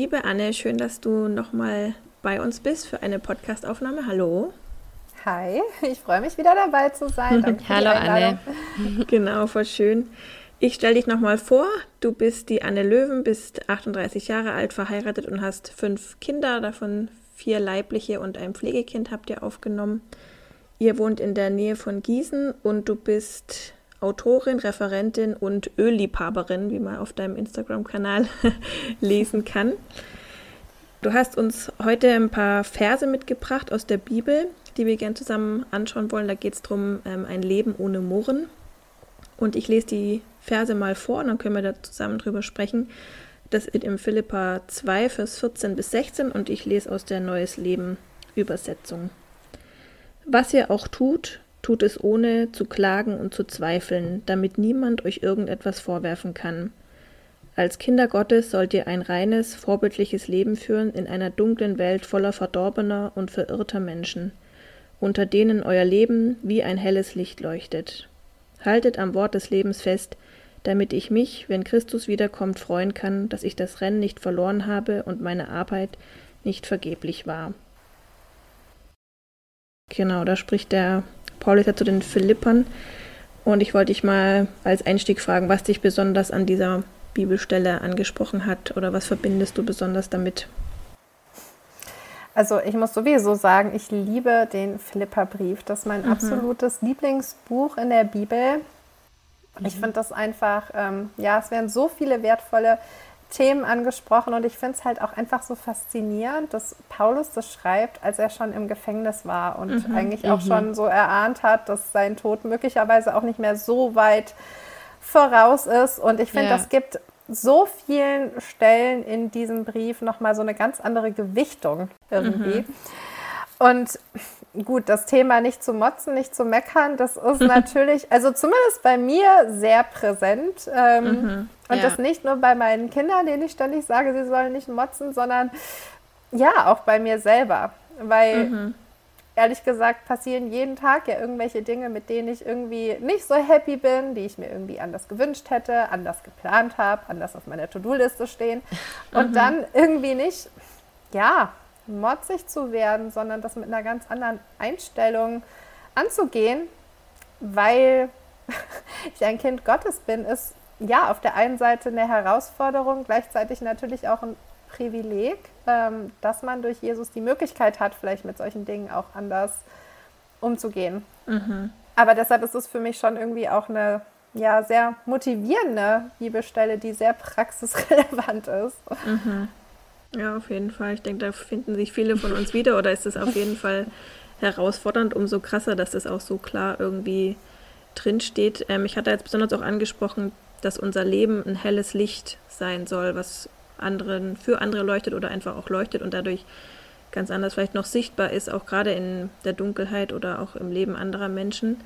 Liebe Anne, schön, dass du nochmal bei uns bist für eine Podcastaufnahme. Hallo. Hi, ich freue mich wieder dabei zu sein. Danke Hallo Anne. genau, voll schön. Ich stelle dich nochmal vor. Du bist die Anne Löwen, bist 38 Jahre alt, verheiratet und hast fünf Kinder, davon vier leibliche und ein Pflegekind habt ihr aufgenommen. Ihr wohnt in der Nähe von Gießen und du bist Autorin, Referentin und Ölliebhaberin, wie man auf deinem Instagram-Kanal lesen kann. Du hast uns heute ein paar Verse mitgebracht aus der Bibel, die wir gerne zusammen anschauen wollen. Da geht es darum, ähm, ein Leben ohne Murren. Und ich lese die Verse mal vor und dann können wir da zusammen drüber sprechen. Das ist im Philippa 2, Vers 14 bis 16 und ich lese aus der Neues Leben Übersetzung. Was ihr auch tut, Tut es ohne zu klagen und zu zweifeln, damit niemand euch irgendetwas vorwerfen kann. Als Kinder Gottes sollt ihr ein reines, vorbildliches Leben führen in einer dunklen Welt voller verdorbener und verirrter Menschen, unter denen euer Leben wie ein helles Licht leuchtet. Haltet am Wort des Lebens fest, damit ich mich, wenn Christus wiederkommt, freuen kann, dass ich das Rennen nicht verloren habe und meine Arbeit nicht vergeblich war. Genau, da spricht der Paulus ja zu den Philippern. Und ich wollte dich mal als Einstieg fragen, was dich besonders an dieser Bibelstelle angesprochen hat oder was verbindest du besonders damit? Also ich muss sowieso sagen, ich liebe den Philipperbrief. Das ist mein mhm. absolutes Lieblingsbuch in der Bibel. Ich mhm. finde das einfach, ähm, ja, es werden so viele wertvolle Themen angesprochen und ich finde es halt auch einfach so faszinierend, dass Paulus das schreibt, als er schon im Gefängnis war und mhm, eigentlich auch mhm. schon so erahnt hat, dass sein Tod möglicherweise auch nicht mehr so weit voraus ist. Und ich finde, ja. das gibt so vielen Stellen in diesem Brief nochmal so eine ganz andere Gewichtung irgendwie. Mhm. Und gut, das Thema nicht zu motzen, nicht zu meckern, das ist natürlich, also zumindest bei mir sehr präsent. Ähm, mhm, und ja. das nicht nur bei meinen Kindern, denen ich ständig sage, sie sollen nicht motzen, sondern ja, auch bei mir selber. Weil mhm. ehrlich gesagt passieren jeden Tag ja irgendwelche Dinge, mit denen ich irgendwie nicht so happy bin, die ich mir irgendwie anders gewünscht hätte, anders geplant habe, anders auf meiner To-Do-Liste stehen. Und mhm. dann irgendwie nicht, ja, motzig zu werden, sondern das mit einer ganz anderen Einstellung anzugehen, weil ich ein Kind Gottes bin, ist ja auf der einen Seite eine Herausforderung, gleichzeitig natürlich auch ein Privileg, ähm, dass man durch Jesus die Möglichkeit hat, vielleicht mit solchen Dingen auch anders umzugehen. Mhm. Aber deshalb ist es für mich schon irgendwie auch eine ja, sehr motivierende Bibelstelle, die sehr praxisrelevant ist. Mhm. Ja, auf jeden Fall. Ich denke, da finden sich viele von uns wieder oder ist es auf jeden Fall herausfordernd, umso krasser, dass das auch so klar irgendwie drinsteht. Ähm, ich hatte jetzt besonders auch angesprochen, dass unser Leben ein helles Licht sein soll, was anderen für andere leuchtet oder einfach auch leuchtet und dadurch ganz anders vielleicht noch sichtbar ist, auch gerade in der Dunkelheit oder auch im Leben anderer Menschen.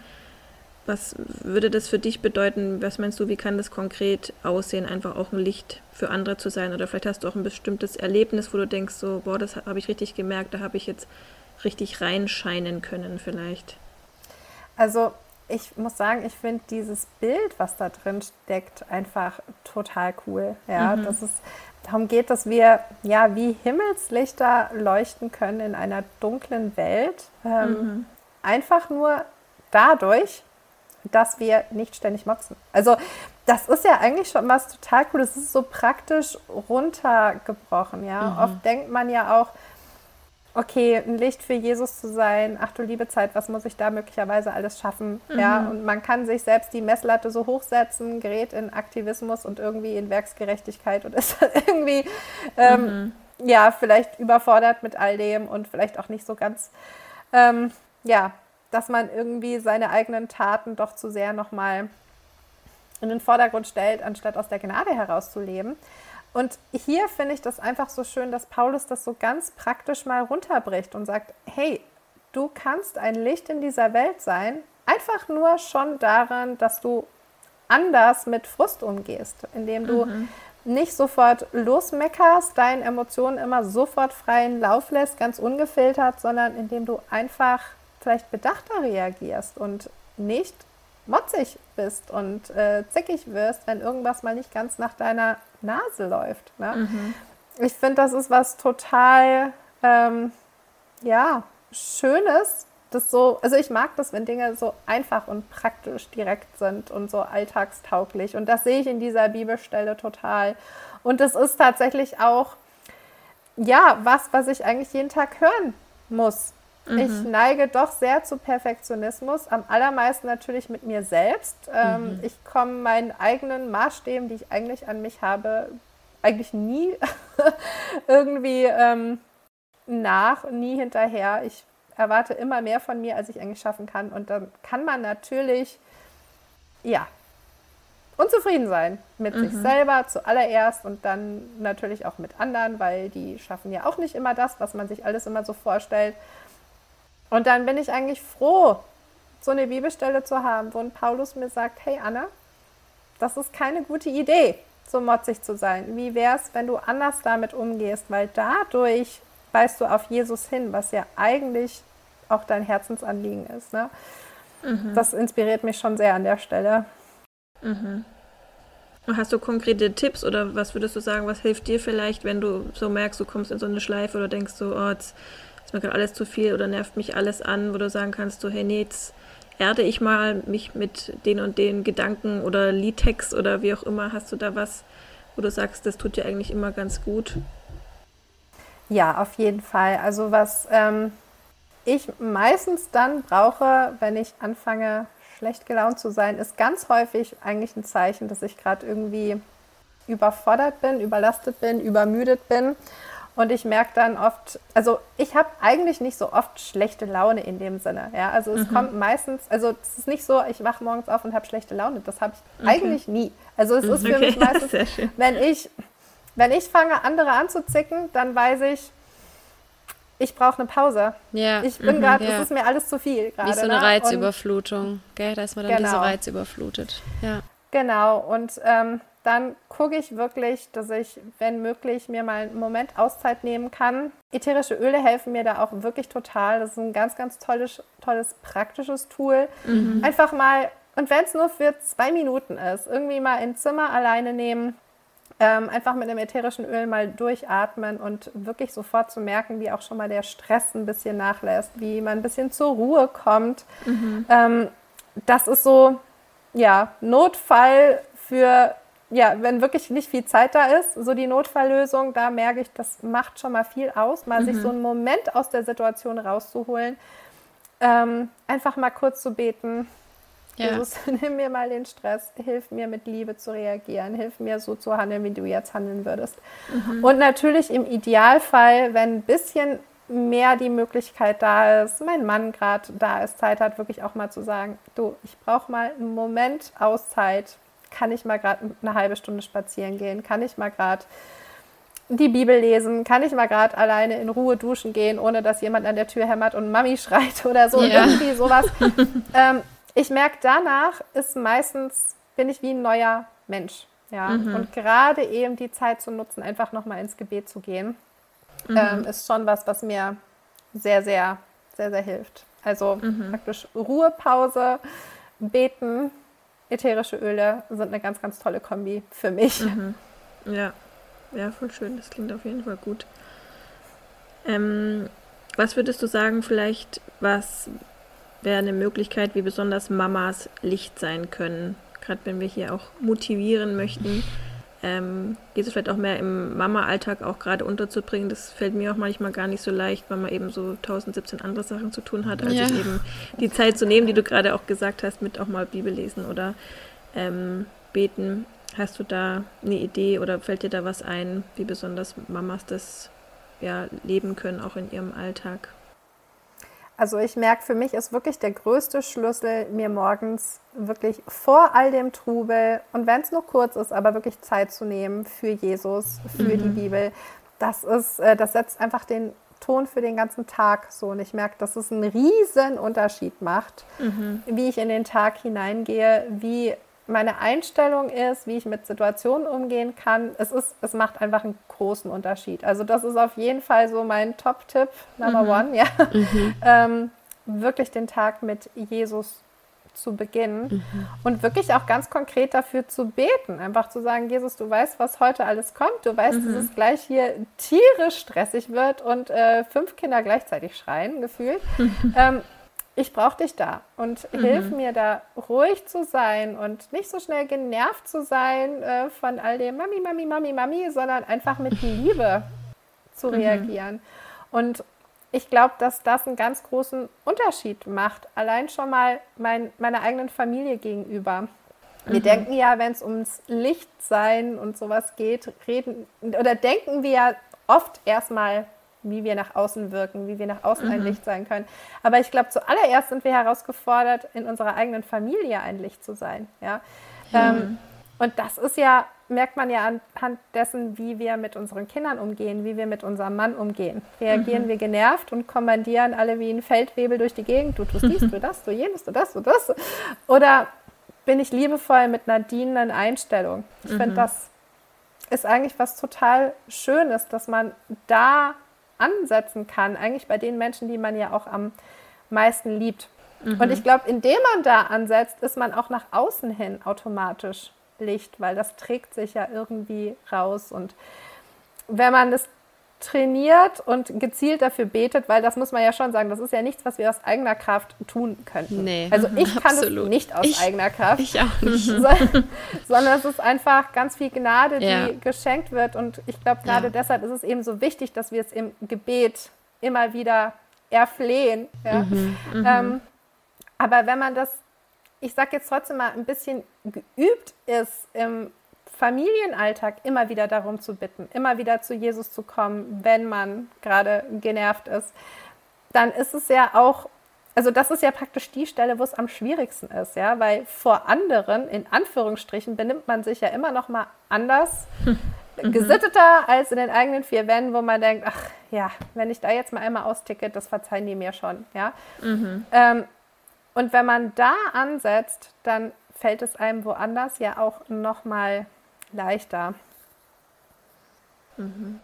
Was würde das für dich bedeuten? Was meinst du, wie kann das konkret aussehen, einfach auch ein Licht für andere zu sein? Oder vielleicht hast du auch ein bestimmtes Erlebnis, wo du denkst, so, boah, das habe ich richtig gemerkt, da habe ich jetzt richtig reinscheinen können vielleicht. Also ich muss sagen, ich finde dieses Bild, was da drin steckt, einfach total cool. Ja, mhm. das ist, darum geht, dass wir ja wie Himmelslichter leuchten können in einer dunklen Welt. Ähm, mhm. Einfach nur dadurch, dass wir nicht ständig motzen. Also das ist ja eigentlich schon was total Cooles. Es ist so praktisch runtergebrochen, ja. Mhm. Oft denkt man ja auch, okay, ein Licht für Jesus zu sein, ach du liebe Zeit, was muss ich da möglicherweise alles schaffen? Mhm. Ja, und man kann sich selbst die Messlatte so hochsetzen, gerät in Aktivismus und irgendwie in Werksgerechtigkeit und ist irgendwie, ähm, mhm. ja, vielleicht überfordert mit all dem und vielleicht auch nicht so ganz, ähm, ja, dass man irgendwie seine eigenen Taten doch zu sehr nochmal in den Vordergrund stellt, anstatt aus der Gnade herauszuleben. Und hier finde ich das einfach so schön, dass Paulus das so ganz praktisch mal runterbricht und sagt, hey, du kannst ein Licht in dieser Welt sein, einfach nur schon daran, dass du anders mit Frust umgehst, indem du mhm. nicht sofort losmeckerst, deinen Emotionen immer sofort freien Lauf lässt, ganz ungefiltert, sondern indem du einfach vielleicht bedachter reagierst und nicht motzig bist und äh, zickig wirst, wenn irgendwas mal nicht ganz nach deiner Nase läuft. Ne? Mhm. Ich finde, das ist was total, ähm, ja, Schönes. Das so, also ich mag das, wenn Dinge so einfach und praktisch direkt sind und so alltagstauglich. Und das sehe ich in dieser Bibelstelle total. Und es ist tatsächlich auch, ja, was, was ich eigentlich jeden Tag hören muss. Mhm. Ich neige doch sehr zu Perfektionismus, am allermeisten natürlich mit mir selbst. Ähm, mhm. Ich komme meinen eigenen Maßstäben, die ich eigentlich an mich habe, eigentlich nie irgendwie ähm, nach, nie hinterher. Ich erwarte immer mehr von mir, als ich eigentlich schaffen kann. Und dann kann man natürlich, ja, unzufrieden sein mit mhm. sich selber zuallererst und dann natürlich auch mit anderen, weil die schaffen ja auch nicht immer das, was man sich alles immer so vorstellt. Und dann bin ich eigentlich froh, so eine Bibelstelle zu haben, wo ein Paulus mir sagt, hey Anna, das ist keine gute Idee, so motzig zu sein. Wie wäre es, wenn du anders damit umgehst? Weil dadurch weist du auf Jesus hin, was ja eigentlich auch dein Herzensanliegen ist. Ne? Mhm. Das inspiriert mich schon sehr an der Stelle. Mhm. Hast du konkrete Tipps oder was würdest du sagen, was hilft dir vielleicht, wenn du so merkst, du kommst in so eine Schleife oder denkst so, oh, jetzt mir gerade alles zu viel oder nervt mich alles an, wo du sagen kannst, so, hey, nee, jetzt erde ich mal mich mit den und den Gedanken oder Liedtext oder wie auch immer. Hast du da was, wo du sagst, das tut dir eigentlich immer ganz gut? Ja, auf jeden Fall. Also was ähm, ich meistens dann brauche, wenn ich anfange, schlecht gelaunt zu sein, ist ganz häufig eigentlich ein Zeichen, dass ich gerade irgendwie überfordert bin, überlastet bin, übermüdet bin. Und ich merke dann oft, also ich habe eigentlich nicht so oft schlechte Laune in dem Sinne. Ja, also es mhm. kommt meistens, also es ist nicht so, ich wache morgens auf und habe schlechte Laune. Das habe ich okay. eigentlich nie. Also es ist für okay. mich meistens, wenn ich, wenn ich fange, andere anzuzicken, dann weiß ich, ich brauche eine Pause. Ja. Ich bin mhm, gerade, ja. es ist mir alles zu viel gerade. Wie so eine ne? Reizüberflutung, gell? Da ist man dann genau. diese Reizüberflutet. Ja. Genau, und ähm, dann gucke ich wirklich, dass ich, wenn möglich, mir mal einen Moment Auszeit nehmen kann. Ätherische Öle helfen mir da auch wirklich total. Das ist ein ganz, ganz tolles, tolles praktisches Tool. Mhm. Einfach mal, und wenn es nur für zwei Minuten ist, irgendwie mal ins Zimmer alleine nehmen, ähm, einfach mit einem ätherischen Öl mal durchatmen und wirklich sofort zu merken, wie auch schon mal der Stress ein bisschen nachlässt, wie man ein bisschen zur Ruhe kommt. Mhm. Ähm, das ist so, ja, Notfall für ja, wenn wirklich nicht viel Zeit da ist, so die Notfalllösung, da merke ich, das macht schon mal viel aus, mal mhm. sich so einen Moment aus der Situation rauszuholen, ähm, einfach mal kurz zu beten. Ja. Jesus, nimm mir mal den Stress, hilf mir mit Liebe zu reagieren, hilf mir so zu handeln, wie du jetzt handeln würdest. Mhm. Und natürlich im Idealfall, wenn ein bisschen mehr die Möglichkeit da ist, mein Mann gerade da ist, Zeit hat, wirklich auch mal zu sagen, du, ich brauche mal einen Moment Auszeit, kann ich mal gerade eine halbe Stunde spazieren gehen? Kann ich mal gerade die Bibel lesen? Kann ich mal gerade alleine in Ruhe duschen gehen, ohne dass jemand an der Tür hämmert und Mami schreit oder so? Ja. Irgendwie sowas. ähm, ich merke, danach ist meistens, bin ich wie ein neuer Mensch. Ja? Mhm. Und gerade eben die Zeit zu nutzen, einfach nochmal ins Gebet zu gehen, mhm. ähm, ist schon was, was mir sehr, sehr, sehr, sehr hilft. Also mhm. praktisch Ruhepause, beten, ätherische Öle sind eine ganz, ganz tolle Kombi für mich. Mhm. Ja. ja, voll schön. Das klingt auf jeden Fall gut. Ähm, was würdest du sagen, vielleicht, was wäre eine Möglichkeit, wie besonders Mamas Licht sein können? gerade wenn wir hier auch motivieren möchten, ähm, Jesus vielleicht auch mehr im Mama-Alltag auch gerade unterzubringen. Das fällt mir auch manchmal gar nicht so leicht, weil man eben so 1017 andere Sachen zu tun hat, als ja. eben die Zeit zu nehmen, die du gerade auch gesagt hast, mit auch mal Bibel lesen oder ähm, beten. Hast du da eine Idee oder fällt dir da was ein, wie besonders Mamas das ja, leben können, auch in ihrem Alltag? Also ich merke, für mich ist wirklich der größte Schlüssel, mir morgens wirklich vor all dem Trubel und wenn es nur kurz ist, aber wirklich Zeit zu nehmen für Jesus, für mhm. die Bibel. Das ist, äh, das setzt einfach den Ton für den ganzen Tag so. Und ich merke, dass es einen riesen Unterschied macht, mhm. wie ich in den Tag hineingehe, wie meine Einstellung ist, wie ich mit Situationen umgehen kann. Es, ist, es macht einfach einen großen Unterschied. Also das ist auf jeden Fall so mein Top-Tipp, Number mhm. One, ja. Mhm. ähm, wirklich den Tag mit Jesus zu beginnen mhm. und wirklich auch ganz konkret dafür zu beten. Einfach zu sagen, Jesus, du weißt, was heute alles kommt. Du weißt, dass es gleich hier tierisch stressig wird und äh, fünf Kinder gleichzeitig schreien, gefühlt. ähm, ich brauche dich da und mhm. hilf mir da ruhig zu sein und nicht so schnell genervt zu sein äh, von all dem Mami, Mami, Mami, Mami, sondern einfach mit Liebe zu mhm. reagieren. Und ich glaube, dass das einen ganz großen Unterschied macht, allein schon mal mein, meiner eigenen Familie gegenüber. Wir mhm. denken ja, wenn es ums Lichtsein und sowas geht, reden oder denken wir ja oft erstmal wie wir nach außen wirken, wie wir nach außen mhm. ein Licht sein können. Aber ich glaube, zuallererst sind wir herausgefordert, in unserer eigenen Familie ein Licht zu sein. Ja? Mhm. Ähm, und das ist ja, merkt man ja anhand dessen, wie wir mit unseren Kindern umgehen, wie wir mit unserem Mann umgehen. Reagieren mhm. wir genervt und kommandieren alle wie ein Feldwebel durch die Gegend, du tust dies, du das, du jenes, du das, du das. Oder bin ich liebevoll mit einer dienenden Einstellung? Ich finde, mhm. das ist eigentlich was total Schönes, dass man da ansetzen kann, eigentlich bei den Menschen, die man ja auch am meisten liebt. Mhm. Und ich glaube, indem man da ansetzt, ist man auch nach außen hin automatisch Licht, weil das trägt sich ja irgendwie raus. Und wenn man das trainiert und gezielt dafür betet, weil das muss man ja schon sagen, das ist ja nichts, was wir aus eigener Kraft tun könnten. Nee, also ich kann absolut. es nicht aus ich, eigener Kraft. Ich auch nicht. sondern es ist einfach ganz viel Gnade, die ja. geschenkt wird. Und ich glaube, gerade ja. deshalb ist es eben so wichtig, dass wir es im Gebet immer wieder erflehen. Ja? Mhm, mhm. ähm, aber wenn man das, ich sage jetzt trotzdem mal, ein bisschen geübt ist im Familienalltag immer wieder darum zu bitten, immer wieder zu Jesus zu kommen, wenn man gerade genervt ist, dann ist es ja auch, also das ist ja praktisch die Stelle, wo es am schwierigsten ist, ja, weil vor anderen, in Anführungsstrichen, benimmt man sich ja immer noch mal anders, mhm. gesitteter als in den eigenen vier Wänden, wo man denkt, ach ja, wenn ich da jetzt mal einmal austicke, das verzeihen die mir schon, ja. Mhm. Ähm, und wenn man da ansetzt, dann fällt es einem woanders ja auch noch mal leichter. Mhm.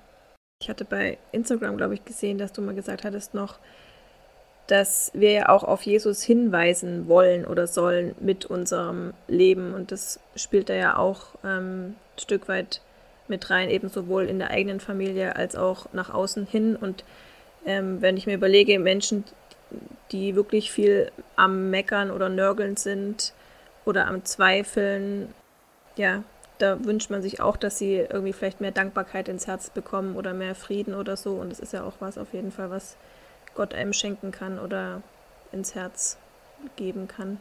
Ich hatte bei Instagram, glaube ich, gesehen, dass du mal gesagt hattest noch, dass wir ja auch auf Jesus hinweisen wollen oder sollen mit unserem Leben. Und das spielt da ja auch ähm, ein Stück weit mit rein, eben sowohl in der eigenen Familie als auch nach außen hin. Und ähm, wenn ich mir überlege, Menschen, die wirklich viel am Meckern oder Nörgeln sind oder am Zweifeln, ja, da wünscht man sich auch, dass sie irgendwie vielleicht mehr Dankbarkeit ins Herz bekommen oder mehr Frieden oder so. Und es ist ja auch was auf jeden Fall, was Gott einem schenken kann oder ins Herz geben kann.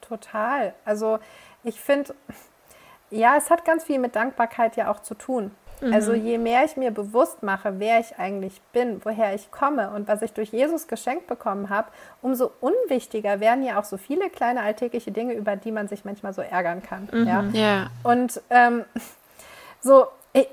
Total. Also ich finde, ja, es hat ganz viel mit Dankbarkeit ja auch zu tun. Mhm. Also je mehr ich mir bewusst mache, wer ich eigentlich bin, woher ich komme und was ich durch Jesus geschenkt bekommen habe, umso unwichtiger werden ja auch so viele kleine alltägliche Dinge, über die man sich manchmal so ärgern kann. Mhm. Ja? ja. Und ähm, so,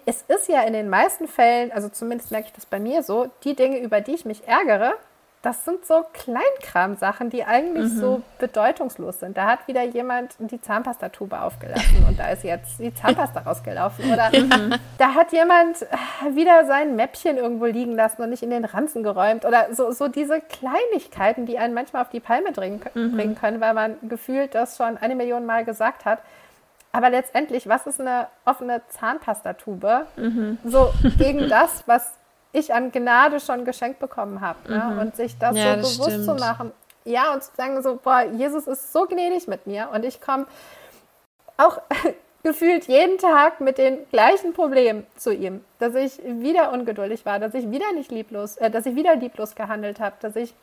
es ist ja in den meisten Fällen, also zumindest merke ich das bei mir so, die Dinge, über die ich mich ärgere, das sind so Kleinkram-Sachen, die eigentlich mhm. so bedeutungslos sind. Da hat wieder jemand die Zahnpastatube aufgelassen und da ist jetzt die Zahnpasta rausgelaufen. Oder mhm. da hat jemand wieder sein Mäppchen irgendwo liegen lassen und nicht in den Ranzen geräumt. Oder so, so diese Kleinigkeiten, die einen manchmal auf die Palme bringen, mhm. bringen können, weil man gefühlt das schon eine Million Mal gesagt hat. Aber letztendlich, was ist eine offene Zahnpastatube? Mhm. So gegen das, was ich an Gnade schon geschenkt bekommen habe. Ne? Mhm. Und sich das ja, so das bewusst stimmt. zu machen, ja, und zu sagen so, boah, Jesus ist so gnädig mit mir und ich komme auch gefühlt jeden Tag mit den gleichen Problemen zu ihm, dass ich wieder ungeduldig war, dass ich wieder nicht lieblos, äh, dass ich wieder lieblos gehandelt habe, dass ich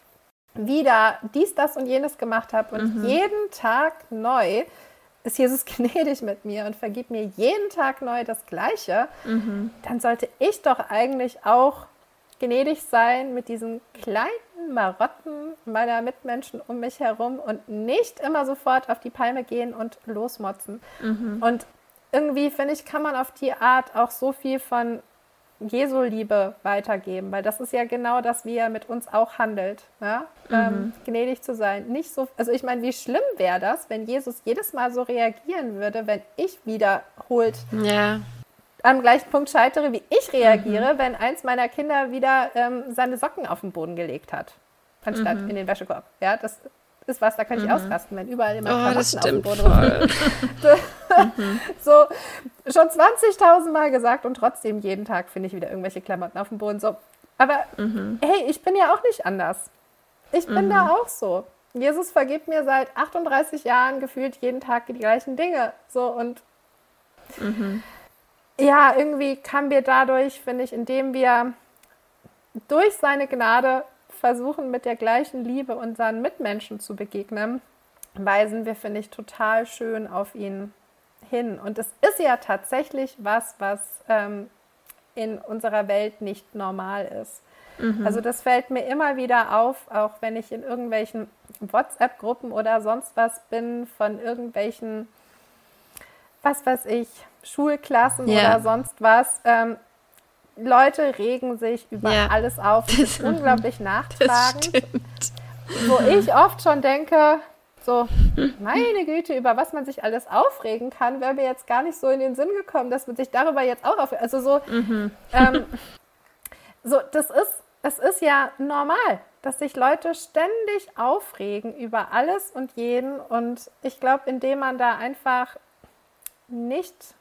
wieder dies, das und jenes gemacht habe und mhm. jeden Tag neu ist Jesus gnädig mit mir und vergibt mir jeden Tag neu das Gleiche, mhm. dann sollte ich doch eigentlich auch gnädig sein mit diesen kleinen Marotten meiner Mitmenschen um mich herum und nicht immer sofort auf die Palme gehen und losmotzen. Mhm. Und irgendwie, finde ich, kann man auf die Art auch so viel von Jesu Liebe weitergeben, weil das ist ja genau das, wie er mit uns auch handelt. Ja? Mhm. Ähm, gnädig zu sein. Nicht so, also ich meine, wie schlimm wäre das, wenn Jesus jedes Mal so reagieren würde, wenn ich wiederholt ja. am gleichen Punkt scheitere, wie ich reagiere, mhm. wenn eins meiner Kinder wieder ähm, seine Socken auf den Boden gelegt hat, anstatt mhm. in den Wäschekorb. Ja, das ist was, da kann ich mhm. ausrasten, wenn überall immer oh, Klamotten auf dem Boden rumliegen. mhm. So, schon 20.000 Mal gesagt und trotzdem jeden Tag finde ich wieder irgendwelche Klamotten auf dem Boden. So, aber mhm. hey, ich bin ja auch nicht anders. Ich bin da mhm. auch so. Jesus vergibt mir seit 38 Jahren gefühlt jeden Tag die gleichen Dinge. So und mhm. ja, irgendwie kann wir dadurch, finde ich, indem wir durch seine Gnade versuchen, mit der gleichen Liebe unseren Mitmenschen zu begegnen, weisen wir, finde ich, total schön auf ihn hin. Und es ist ja tatsächlich was, was ähm, in unserer Welt nicht normal ist. Mhm. Also das fällt mir immer wieder auf, auch wenn ich in irgendwelchen WhatsApp-Gruppen oder sonst was bin, von irgendwelchen, was weiß ich, Schulklassen yeah. oder sonst was. Ähm, Leute regen sich über ja. alles auf. Das ist unglaublich nachtragend. Wo ich oft schon denke, so, meine Güte, über was man sich alles aufregen kann, wäre mir jetzt gar nicht so in den Sinn gekommen, dass man sich darüber jetzt auch aufregt. Also so, mhm. ähm, so, das ist, es ist ja normal, dass sich Leute ständig aufregen über alles und jeden. Und ich glaube, indem man da einfach nicht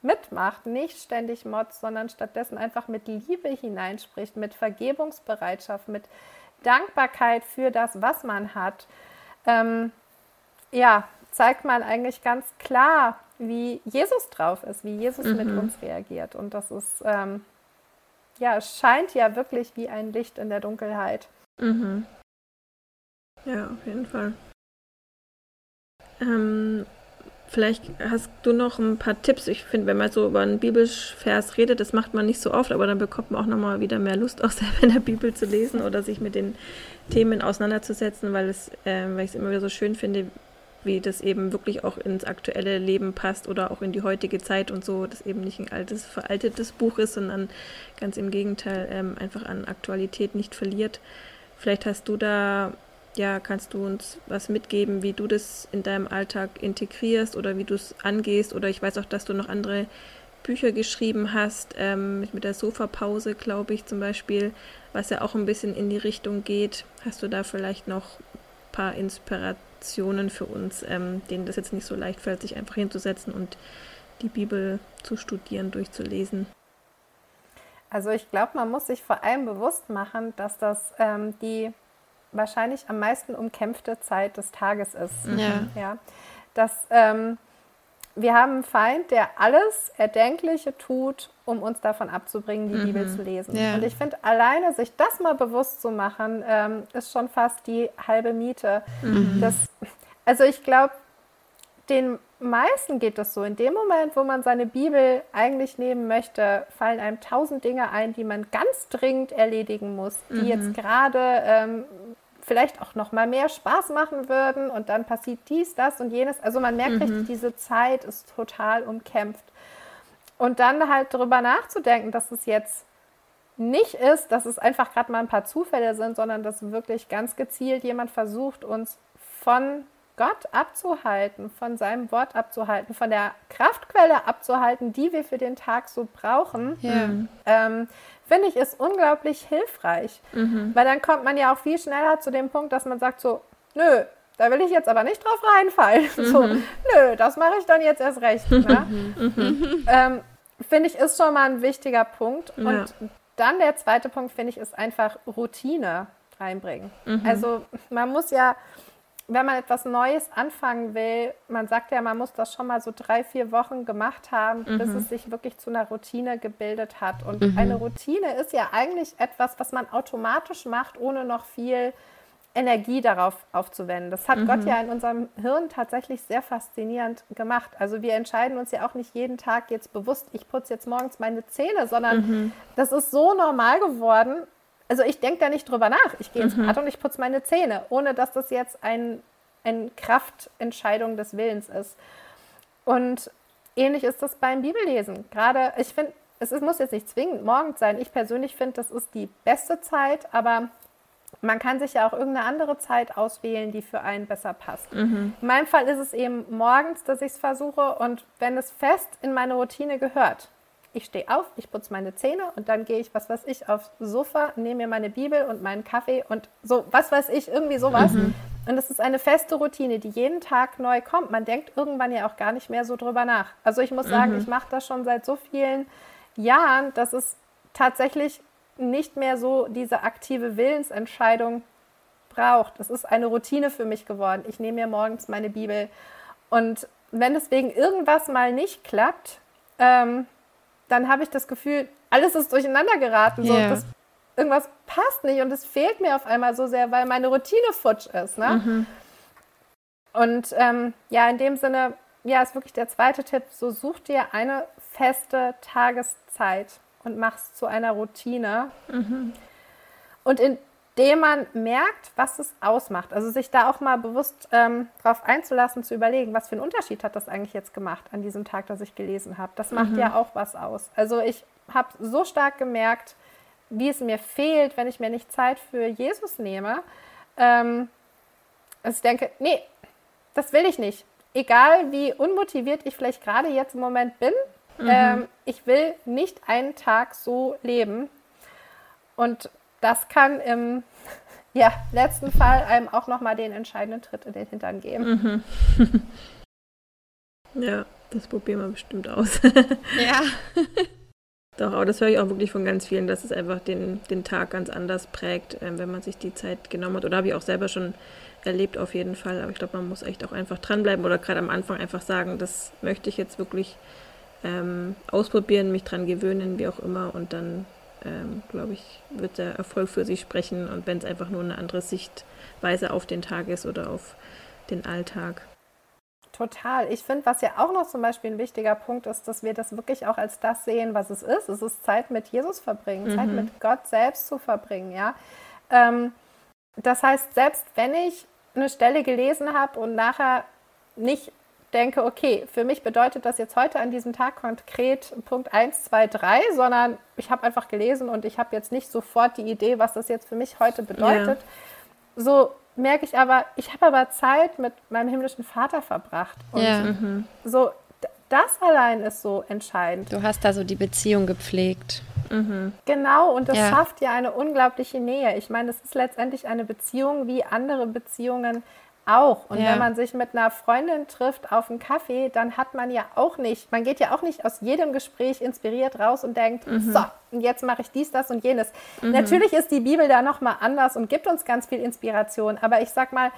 mitmacht, nicht ständig motzt, sondern stattdessen einfach mit Liebe hineinspricht, mit Vergebungsbereitschaft, mit Dankbarkeit für das, was man hat, ähm, ja, zeigt man eigentlich ganz klar, wie Jesus drauf ist, wie Jesus mhm. mit uns reagiert. Und das ist, ähm, ja, es scheint ja wirklich wie ein Licht in der Dunkelheit. Mhm. Ja, auf jeden Fall. Ähm, Vielleicht hast du noch ein paar Tipps. Ich finde, wenn man so über einen Bibelvers redet, das macht man nicht so oft, aber dann bekommt man auch nochmal wieder mehr Lust, auch selber in der Bibel zu lesen oder sich mit den Themen auseinanderzusetzen, weil, es, äh, weil ich es immer wieder so schön finde, wie das eben wirklich auch ins aktuelle Leben passt oder auch in die heutige Zeit und so, dass eben nicht ein altes, veraltetes Buch ist, sondern ganz im Gegenteil ähm, einfach an Aktualität nicht verliert. Vielleicht hast du da ja, kannst du uns was mitgeben, wie du das in deinem Alltag integrierst oder wie du es angehst? Oder ich weiß auch, dass du noch andere Bücher geschrieben hast, ähm, mit der Sofapause, glaube ich, zum Beispiel, was ja auch ein bisschen in die Richtung geht. Hast du da vielleicht noch ein paar Inspirationen für uns, ähm, denen das jetzt nicht so leicht fällt, sich einfach hinzusetzen und die Bibel zu studieren, durchzulesen? Also ich glaube, man muss sich vor allem bewusst machen, dass das ähm, die wahrscheinlich am meisten umkämpfte Zeit des Tages ist. Ja. ja dass ähm, wir haben einen Feind, der alles Erdenkliche tut, um uns davon abzubringen, die mhm. Bibel zu lesen. Ja. Und ich finde, alleine sich das mal bewusst zu machen, ähm, ist schon fast die halbe Miete. Mhm. Das, also ich glaube, den meisten geht das so. In dem Moment, wo man seine Bibel eigentlich nehmen möchte, fallen einem tausend Dinge ein, die man ganz dringend erledigen muss, die mhm. jetzt gerade ähm, vielleicht auch noch mal mehr Spaß machen würden und dann passiert dies, das und jenes. Also man merkt mhm. richtig, diese Zeit ist total umkämpft. Und dann halt darüber nachzudenken, dass es jetzt nicht ist, dass es einfach gerade mal ein paar Zufälle sind, sondern dass wirklich ganz gezielt jemand versucht, uns von Gott abzuhalten, von seinem Wort abzuhalten, von der Kraftquelle abzuhalten, die wir für den Tag so brauchen. Ja. Ähm, finde ich, ist unglaublich hilfreich. Mhm. Weil dann kommt man ja auch viel schneller zu dem Punkt, dass man sagt so, nö, da will ich jetzt aber nicht drauf reinfallen. Mhm. So, nö, das mache ich dann jetzt erst recht. Ne? Mhm. Ähm, finde ich, ist schon mal ein wichtiger Punkt. Und ja. dann der zweite Punkt, finde ich, ist einfach Routine. reinbringen. Mhm. Also man muss ja, wenn man etwas Neues anfangen will, man sagt ja, man muss das schon mal so drei, vier Wochen gemacht haben, mhm. bis es sich wirklich zu einer Routine gebildet hat. Und mhm. eine Routine ist ja eigentlich etwas, was man automatisch macht, ohne noch viel Energie darauf aufzuwenden. Das hat mhm. Gott ja in unserem Hirn tatsächlich sehr faszinierend gemacht. Also wir entscheiden uns ja auch nicht jeden Tag jetzt bewusst, ich putze jetzt morgens meine Zähne, sondern mhm. das ist so normal geworden. Also ich denke da nicht drüber nach. Ich gehe ins mhm. Bad und ich putze meine Zähne, ohne dass das jetzt ein, eine Kraftentscheidung des Willens ist. Und ähnlich ist das beim Bibellesen. Gerade, ich finde, es ist, muss jetzt nicht zwingend morgens sein. Ich persönlich finde, das ist die beste Zeit, aber man kann sich ja auch irgendeine andere Zeit auswählen, die für einen besser passt. Mhm. In meinem Fall ist es eben morgens, dass ich es versuche und wenn es fest in meine Routine gehört, ich stehe auf, ich putze meine Zähne und dann gehe ich, was weiß ich, aufs Sofa, nehme mir meine Bibel und meinen Kaffee und so, was weiß ich, irgendwie sowas. Mhm. Und es ist eine feste Routine, die jeden Tag neu kommt. Man denkt irgendwann ja auch gar nicht mehr so drüber nach. Also ich muss sagen, mhm. ich mache das schon seit so vielen Jahren, dass es tatsächlich nicht mehr so diese aktive Willensentscheidung braucht. Es ist eine Routine für mich geworden. Ich nehme mir morgens meine Bibel und wenn deswegen irgendwas mal nicht klappt, ähm, dann habe ich das Gefühl, alles ist durcheinander geraten. So, das, irgendwas passt nicht und es fehlt mir auf einmal so sehr, weil meine Routine futsch ist. Ne? Mhm. Und ähm, ja, in dem Sinne, ja, ist wirklich der zweite Tipp, so such dir eine feste Tageszeit und mach es zu einer Routine. Mhm. Und indem man merkt, was es ausmacht, also sich da auch mal bewusst ähm, darauf einzulassen, zu überlegen, was für einen Unterschied hat das eigentlich jetzt gemacht an diesem Tag, dass ich gelesen habe. Das macht mhm. ja auch was aus. Also ich habe so stark gemerkt, wie es mir fehlt, wenn ich mir nicht Zeit für Jesus nehme. Ähm, dass ich denke, nee, das will ich nicht. Egal wie unmotiviert ich vielleicht gerade jetzt im Moment bin, Mhm. Ähm, ich will nicht einen Tag so leben. Und das kann im ja, letzten Fall einem auch nochmal den entscheidenden Tritt in den Hintern geben. Mhm. ja, das probieren wir bestimmt aus. ja. Doch, aber das höre ich auch wirklich von ganz vielen, dass es einfach den, den Tag ganz anders prägt, äh, wenn man sich die Zeit genommen hat. Oder habe ich auch selber schon erlebt auf jeden Fall. Aber ich glaube, man muss echt auch einfach dranbleiben oder gerade am Anfang einfach sagen, das möchte ich jetzt wirklich ähm, ausprobieren, mich dran gewöhnen, wie auch immer. Und dann, ähm, glaube ich, wird der Erfolg für sich sprechen. Und wenn es einfach nur eine andere Sichtweise auf den Tag ist oder auf den Alltag. Total. Ich finde, was ja auch noch zum Beispiel ein wichtiger Punkt ist, dass wir das wirklich auch als das sehen, was es ist. Es ist Zeit mit Jesus verbringen, mhm. Zeit mit Gott selbst zu verbringen, ja. Ähm, das heißt, selbst wenn ich eine Stelle gelesen habe und nachher nicht denke, okay, für mich bedeutet das jetzt heute an diesem Tag konkret Punkt 1, 2, 3, sondern ich habe einfach gelesen und ich habe jetzt nicht sofort die Idee, was das jetzt für mich heute bedeutet. Ja. So merke ich aber, ich habe aber Zeit mit meinem himmlischen Vater verbracht. Und ja. Mhm. so, das allein ist so entscheidend. Du hast da so die Beziehung gepflegt. Mhm. Genau, und das ja. schafft ja eine unglaubliche Nähe. Ich meine, das ist letztendlich eine Beziehung wie andere Beziehungen auch. Und ja. wenn man sich mit einer Freundin trifft auf einen Kaffee, dann hat man ja auch nicht, man geht ja auch nicht aus jedem Gespräch inspiriert raus und denkt, mhm. so, und jetzt mache ich dies, das und jenes. Mhm. Natürlich ist die Bibel da nochmal anders und gibt uns ganz viel Inspiration. Aber ich sag mal,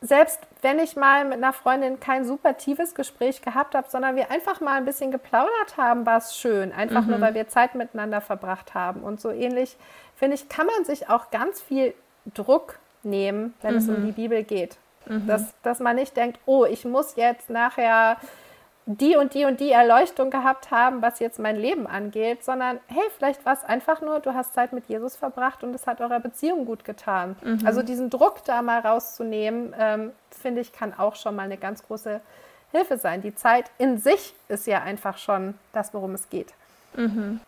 selbst wenn ich mal mit einer Freundin kein super tiefes Gespräch gehabt habe, sondern wir einfach mal ein bisschen geplaudert haben, war es schön. Einfach mhm. nur, weil wir Zeit miteinander verbracht haben. Und so ähnlich, finde ich, kann man sich auch ganz viel Druck nehmen, wenn mhm. es um mhm. die Bibel geht. Mhm. Dass, dass man nicht denkt, oh, ich muss jetzt nachher die und die und die Erleuchtung gehabt haben, was jetzt mein Leben angeht, sondern hey, vielleicht war es einfach nur, du hast Zeit mit Jesus verbracht und es hat eurer Beziehung gut getan. Mhm. Also diesen Druck da mal rauszunehmen, ähm, finde ich, kann auch schon mal eine ganz große Hilfe sein. Die Zeit in sich ist ja einfach schon das, worum es geht. Mhm.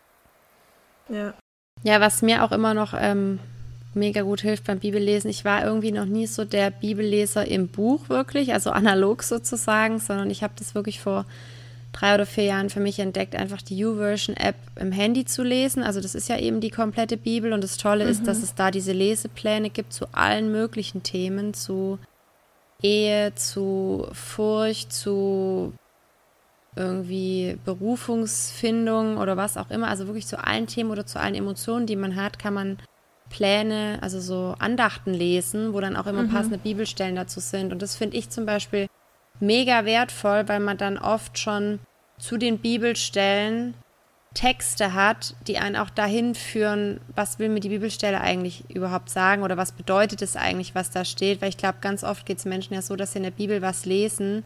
Ja. Ja, was mir auch immer noch ähm, mega gut hilft beim Bibellesen. Ich war irgendwie noch nie so der Bibelleser im Buch wirklich, also analog sozusagen, sondern ich habe das wirklich vor drei oder vier Jahren für mich entdeckt, einfach die U-Version-App im Handy zu lesen. Also das ist ja eben die komplette Bibel und das Tolle mhm. ist, dass es da diese Lesepläne gibt zu allen möglichen Themen, zu Ehe, zu Furcht, zu irgendwie Berufungsfindung oder was auch immer. Also wirklich zu allen Themen oder zu allen Emotionen, die man hat, kann man Pläne, also so Andachten lesen, wo dann auch immer Mhm. passende Bibelstellen dazu sind. Und das finde ich zum Beispiel mega wertvoll, weil man dann oft schon zu den Bibelstellen Texte hat, die einen auch dahin führen, was will mir die Bibelstelle eigentlich überhaupt sagen oder was bedeutet es eigentlich, was da steht. Weil ich glaube, ganz oft geht es Menschen ja so, dass sie in der Bibel was lesen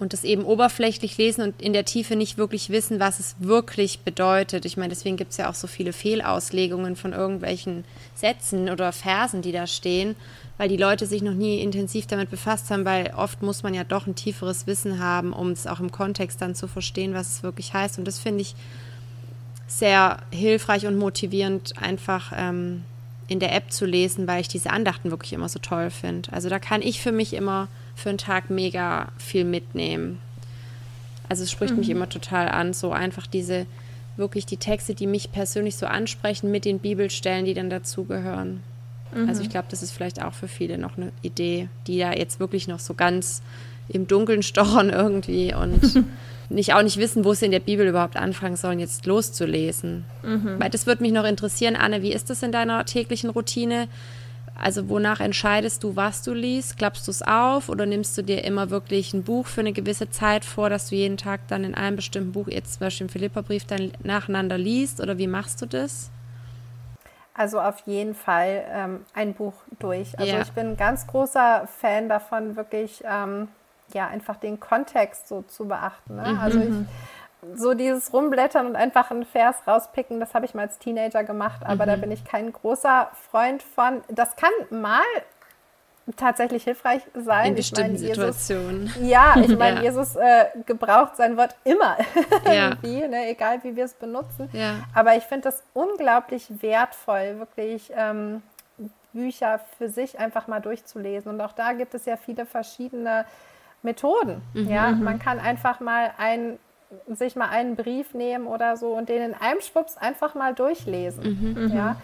und das eben oberflächlich lesen und in der Tiefe nicht wirklich wissen, was es wirklich bedeutet. Ich meine, deswegen gibt es ja auch so viele Fehlauslegungen von irgendwelchen Sätzen oder Versen, die da stehen, weil die Leute sich noch nie intensiv damit befasst haben, weil oft muss man ja doch ein tieferes Wissen haben, um es auch im Kontext dann zu verstehen, was es wirklich heißt. Und das finde ich sehr hilfreich und motivierend, einfach ähm, in der App zu lesen, weil ich diese Andachten wirklich immer so toll finde. Also da kann ich für mich immer für einen Tag mega viel mitnehmen. Also es spricht mich immer total an, so einfach diese, wirklich die Texte, die mich persönlich so ansprechen, mit den Bibelstellen, die dann dazugehören. Also ich glaube, das ist vielleicht auch für viele noch eine Idee, die ja jetzt wirklich noch so ganz im Dunkeln stochern irgendwie und nicht auch nicht wissen, wo sie in der Bibel überhaupt anfangen sollen, jetzt loszulesen. Weil das würde mich noch interessieren, Anne, wie ist das in deiner täglichen Routine? Also wonach entscheidest du, was du liest? Klappst du es auf oder nimmst du dir immer wirklich ein Buch für eine gewisse Zeit vor, dass du jeden Tag dann in einem bestimmten Buch, jetzt zum Beispiel im Philipperbrief, dann nacheinander liest? Oder wie machst du das? Also auf jeden Fall ähm, ein Buch durch. Also Ja. ich bin ein ganz großer Fan davon, wirklich ähm, ja einfach den Kontext so zu beachten. Ne? Also ich, so dieses Rumblättern und einfach einen Vers rauspicken, das habe ich mal als Teenager gemacht, aber da bin ich kein großer Freund von. Das kann mal tatsächlich hilfreich sein. In Ich bestimmten Jesus- Situationen. Ja, ich meine, Ja. Jesus äh, gebraucht sein Wort immer Ja. irgendwie, ne? egal wie wir es benutzen. Ja. Aber ich finde das unglaublich wertvoll, wirklich ähm, Bücher für sich einfach mal durchzulesen. Und auch da gibt es ja viele verschiedene Methoden. Ja, man kann einfach mal ein, sich mal einen Brief nehmen oder so und den in einem Schwupps einfach mal durchlesen. Ja.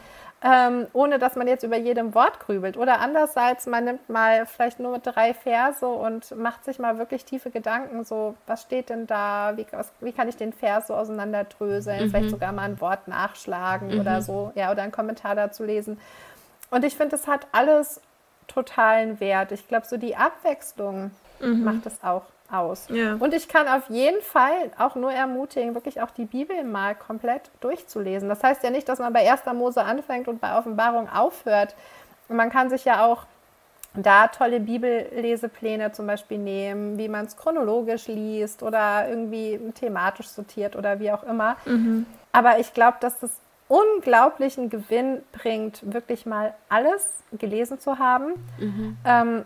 Ähm, ohne dass man jetzt über jedem Wort grübelt. Oder andererseits, man nimmt mal vielleicht nur drei Verse und macht sich mal wirklich tiefe Gedanken, so, was steht denn da, wie, was, wie kann ich den Vers so auseinanderdröseln, vielleicht sogar mal ein Wort nachschlagen oder so, ja, oder einen Kommentar dazu lesen. Und ich finde, es hat alles totalen Wert. Ich glaube, so die Abwechslung macht es auch aus. Ja. Und ich kann auf jeden Fall auch nur ermutigen, wirklich auch die Bibel mal komplett durchzulesen. Das heißt ja nicht, dass man bei 1. Mose anfängt und bei Offenbarung aufhört. Man kann sich ja auch da tolle Bibellesepläne zum Beispiel nehmen, wie man es chronologisch liest oder irgendwie thematisch sortiert oder wie auch immer. Aber ich glaube, dass das unglaublichen Gewinn bringt, wirklich mal alles gelesen zu haben. Ähm,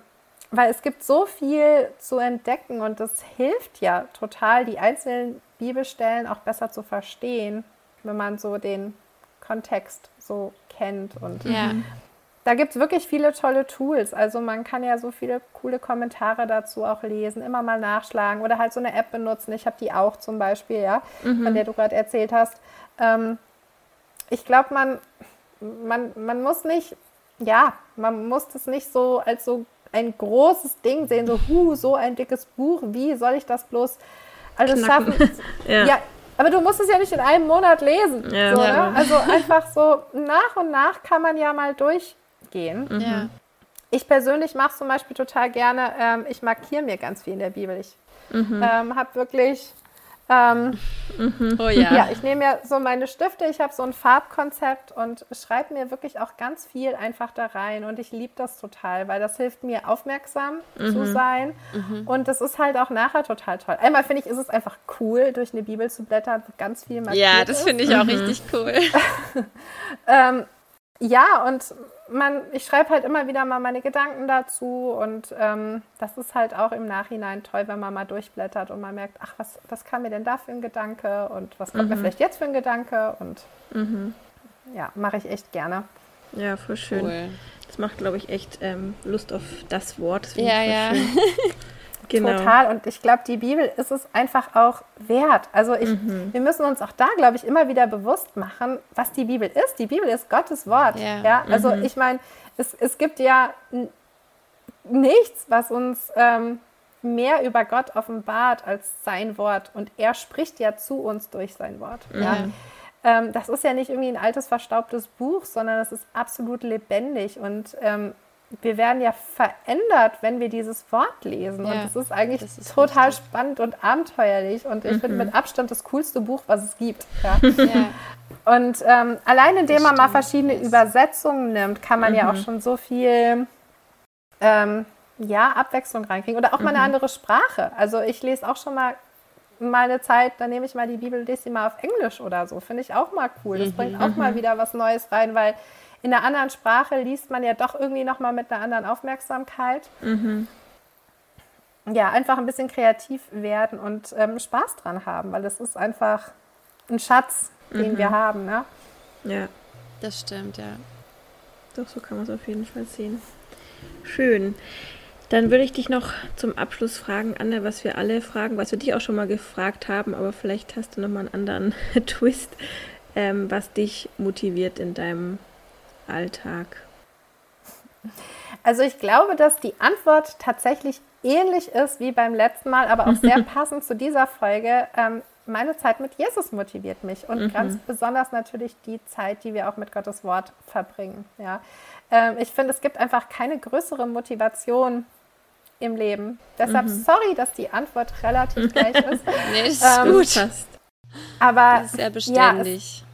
weil es gibt so viel zu entdecken und das hilft ja total, die einzelnen Bibelstellen auch besser zu verstehen, wenn man so den Kontext so kennt. Und Ja. da gibt es wirklich viele tolle Tools. Also man kann ja so viele coole Kommentare dazu auch lesen, immer mal nachschlagen oder halt so eine App benutzen. Ich habe die auch zum Beispiel, ja, von der du gerade erzählt hast. Ähm, ich glaube, man, man, man muss nicht, ja, man muss das nicht so als so ein großes Ding sehen, so, hu, so ein dickes Buch, wie soll ich das bloß alles Knacken. schaffen? Ja. ja, aber du musst es ja nicht in einem Monat lesen. Ja, so, ja. ne? Also einfach so nach und nach kann man ja mal durchgehen. Ja. Ich persönlich mache es zum Beispiel total gerne, ähm, ich markiere mir ganz viel in der Bibel. Ich Mhm. ähm, habe wirklich, ähm, Oh ja. ja. ich nehme mir so meine Stifte, ich habe so ein Farbkonzept und schreibe mir wirklich auch ganz viel einfach da rein. Und ich liebe das total, weil das hilft mir, aufmerksam Mhm. zu sein. Und das ist halt auch nachher total toll. Einmal finde ich, ist es einfach cool, durch eine Bibel zu blättern, ganz viel markiert Ja, das finde ich auch richtig cool. Ähm, ja, und man, ich schreibe halt immer wieder mal meine Gedanken dazu und ähm, das ist halt auch im Nachhinein toll, wenn man mal durchblättert und man merkt, ach, was, was kam mir denn da für ein Gedanke und was kommt mir vielleicht jetzt für ein Gedanke und ja, mache ich echt gerne. Ja, voll schön. Cool. Das macht, glaube ich, echt ähm, Lust auf das Wort. Das Ja, ich ja. Genau. Total. Und ich glaube, die Bibel ist es einfach auch wert. Also ich, wir müssen uns auch da, glaube ich, immer wieder bewusst machen, was die Bibel ist. Die Bibel ist Gottes Wort. Ja. Ja, also ich meine, es, es gibt ja nichts, was uns ähm, mehr über Gott offenbart als sein Wort. Und er spricht ja zu uns durch sein Wort. Ja. ähm, das ist ja nicht irgendwie ein altes, verstaubtes Buch, sondern das ist absolut lebendig und ähm, wir werden ja verändert, wenn wir dieses Wort lesen. Ja, und das ist eigentlich das ist total richtig. spannend und abenteuerlich. Und ich mhm. finde mit Abstand das coolste Buch, was es gibt. Ja. ja. Und ähm, allein indem man mal verschiedene Übersetzungen nimmt, kann man mhm. ja auch mhm. schon so viel ähm, ja, Abwechslung reinkriegen. Oder auch mal eine mhm. andere Sprache. Also ich lese auch schon mal mal eine Zeit, dann nehme ich mal die Bibel, lese sie mal auf Englisch oder so. Finde ich auch mal cool. Das mhm. bringt auch mal wieder was Neues rein, weil in einer anderen Sprache liest man ja doch irgendwie nochmal mit einer anderen Aufmerksamkeit. Mhm. Ja, einfach ein bisschen kreativ werden und ähm, Spaß dran haben, weil das ist einfach ein Schatz, den mhm. wir haben. Ne? Ja, das stimmt, ja. Doch, so kann man es auf jeden Fall sehen. Schön. Dann würde ich dich noch zum Abschluss fragen, Anne, was wir alle fragen, was wir dich auch schon mal gefragt haben, aber vielleicht hast du noch mal einen anderen Twist, ähm, was dich motiviert in deinem Alltag? Also ich glaube, dass die Antwort tatsächlich ähnlich ist wie beim letzten Mal, aber auch sehr passend zu dieser Folge. Ähm, meine Zeit mit Jesus motiviert mich und mhm. ganz besonders natürlich die Zeit, die wir auch mit Gottes Wort verbringen. Ja. Ähm, ich finde, es gibt einfach keine größere Motivation im Leben. Deshalb mhm. sorry, dass die Antwort relativ gleich ist. nee, ist ähm, gut. Aber sehr beständig. Ja,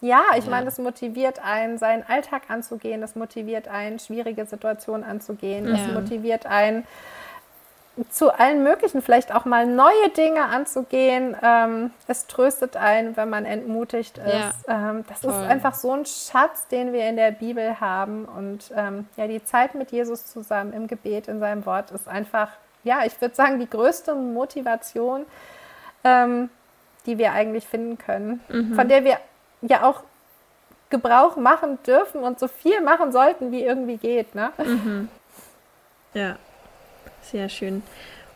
ja, ich ja. meine, das motiviert einen, seinen Alltag anzugehen, das motiviert einen, schwierige Situationen anzugehen, ja. das motiviert einen, zu allen möglichen, vielleicht auch mal neue Dinge anzugehen. Ähm, es tröstet einen, wenn man entmutigt ist. Ja, ähm, das voll. ist einfach so ein Schatz, den wir in der Bibel haben. Und ähm, ja, die Zeit mit Jesus zusammen im Gebet, in seinem Wort, ist einfach, ja, ich würde sagen, die größte Motivation, ähm, die wir eigentlich finden können, mhm. von der wir ja auch Gebrauch machen dürfen und so viel machen sollten, wie irgendwie geht. Ne? Mhm. Ja, sehr schön.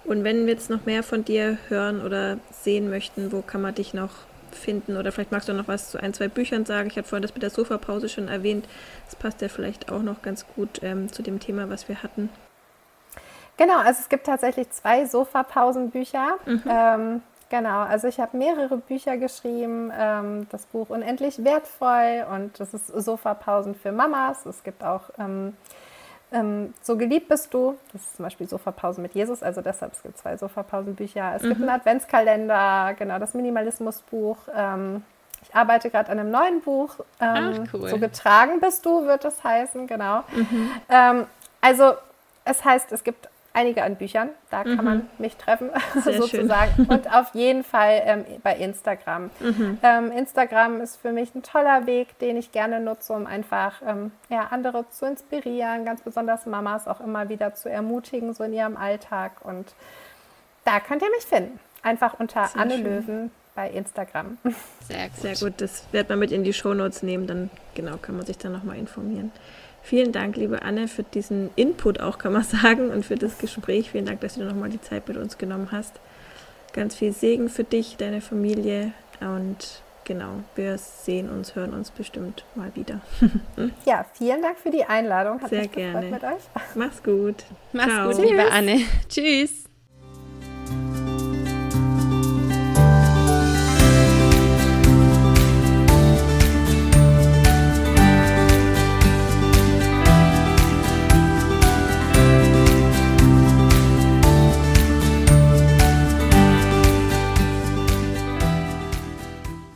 Und wenn wir jetzt noch mehr von dir hören oder sehen möchten, wo kann man dich noch finden? Oder vielleicht magst du noch was zu ein, zwei Büchern sagen. Ich habe vorhin das mit der Sofapause schon erwähnt. Das passt ja vielleicht auch noch ganz gut ähm, zu dem Thema, was wir hatten. Genau, also es gibt tatsächlich zwei Sofapausenbücher. Mhm. Ähm, Genau, also ich habe mehrere Bücher geschrieben. Ähm, das Buch Unendlich wertvoll und das ist Sofapausen für Mamas. Es gibt auch ähm, ähm, So geliebt bist du. Das ist zum Beispiel Sofapausen mit Jesus. Also deshalb es gibt zwei Sofapausenbücher. Es mhm. gibt einen Adventskalender, genau, das Minimalismusbuch. Ähm, ich arbeite gerade an einem neuen Buch. Ähm, Ach, cool. So getragen bist du, wird es heißen, genau. Mhm. Ähm, also es heißt, es gibt einige an Büchern. Da kann mhm. man mich treffen, sozusagen. Und auf jeden Fall ähm, bei Instagram. Mhm. Ähm, Instagram ist für mich ein toller Weg, den ich gerne nutze, um einfach ähm, ja, andere zu inspirieren, ganz besonders Mamas auch immer wieder zu ermutigen, so in ihrem Alltag. Und da könnt ihr mich finden. Einfach unter Sehr Anne schön. Löwen bei Instagram. Sehr gut. Sehr gut. Das wird man mit in die Shownotes nehmen, dann genau kann man sich dann nochmal informieren. Vielen Dank, liebe Anne, für diesen Input auch, kann man sagen, und für das Gespräch. Vielen Dank, dass du nochmal die Zeit mit uns genommen hast. Ganz viel Segen für dich, deine Familie und genau, wir sehen uns, hören uns bestimmt mal wieder. ja, vielen Dank für die Einladung. Hat Sehr gerne. mit euch. Mach's gut. Mach's Ciao. gut, liebe Anne. Tschüss.